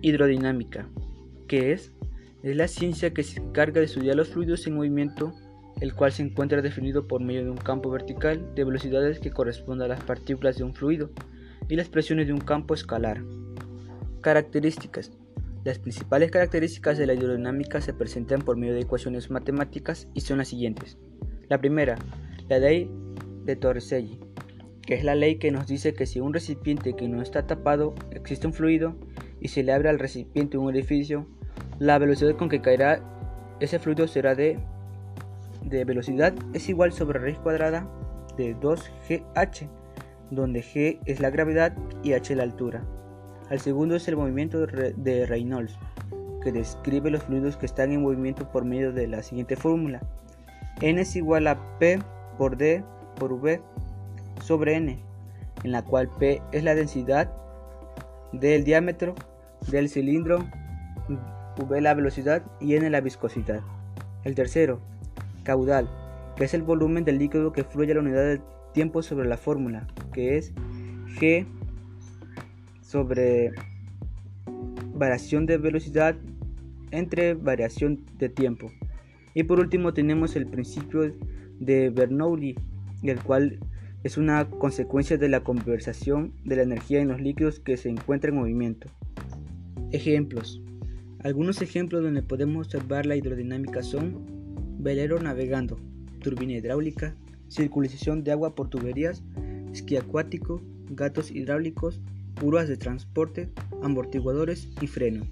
Hidrodinámica. ¿Qué es? Es la ciencia que se encarga de estudiar los fluidos en movimiento, el cual se encuentra definido por medio de un campo vertical de velocidades que corresponde a las partículas de un fluido y las presiones de un campo escalar. Características. Las principales características de la hidrodinámica se presentan por medio de ecuaciones matemáticas y son las siguientes. La primera, la ley de Torricelli, que es la ley que nos dice que si un recipiente que no está tapado existe un fluido y se le abre al recipiente un orificio, la velocidad con que caerá ese fluido será de, de velocidad es igual sobre raíz cuadrada de 2gh, donde g es la gravedad y h la altura. El segundo es el movimiento de Reynolds, que describe los fluidos que están en movimiento por medio de la siguiente fórmula. N es igual a P por D por V sobre n, en la cual P es la densidad del diámetro del cilindro, V la velocidad y n la viscosidad. El tercero, caudal, que es el volumen del líquido que fluye a la unidad de tiempo sobre la fórmula, que es G sobre variación de velocidad entre variación de tiempo. Y por último tenemos el principio de Bernoulli, el cual es una consecuencia de la conversación de la energía en los líquidos que se encuentran en movimiento. Ejemplos. Algunos ejemplos donde podemos observar la hidrodinámica son velero navegando, turbina hidráulica, circulación de agua por tuberías, esquí acuático, gatos hidráulicos, púas de transporte, amortiguadores y freno.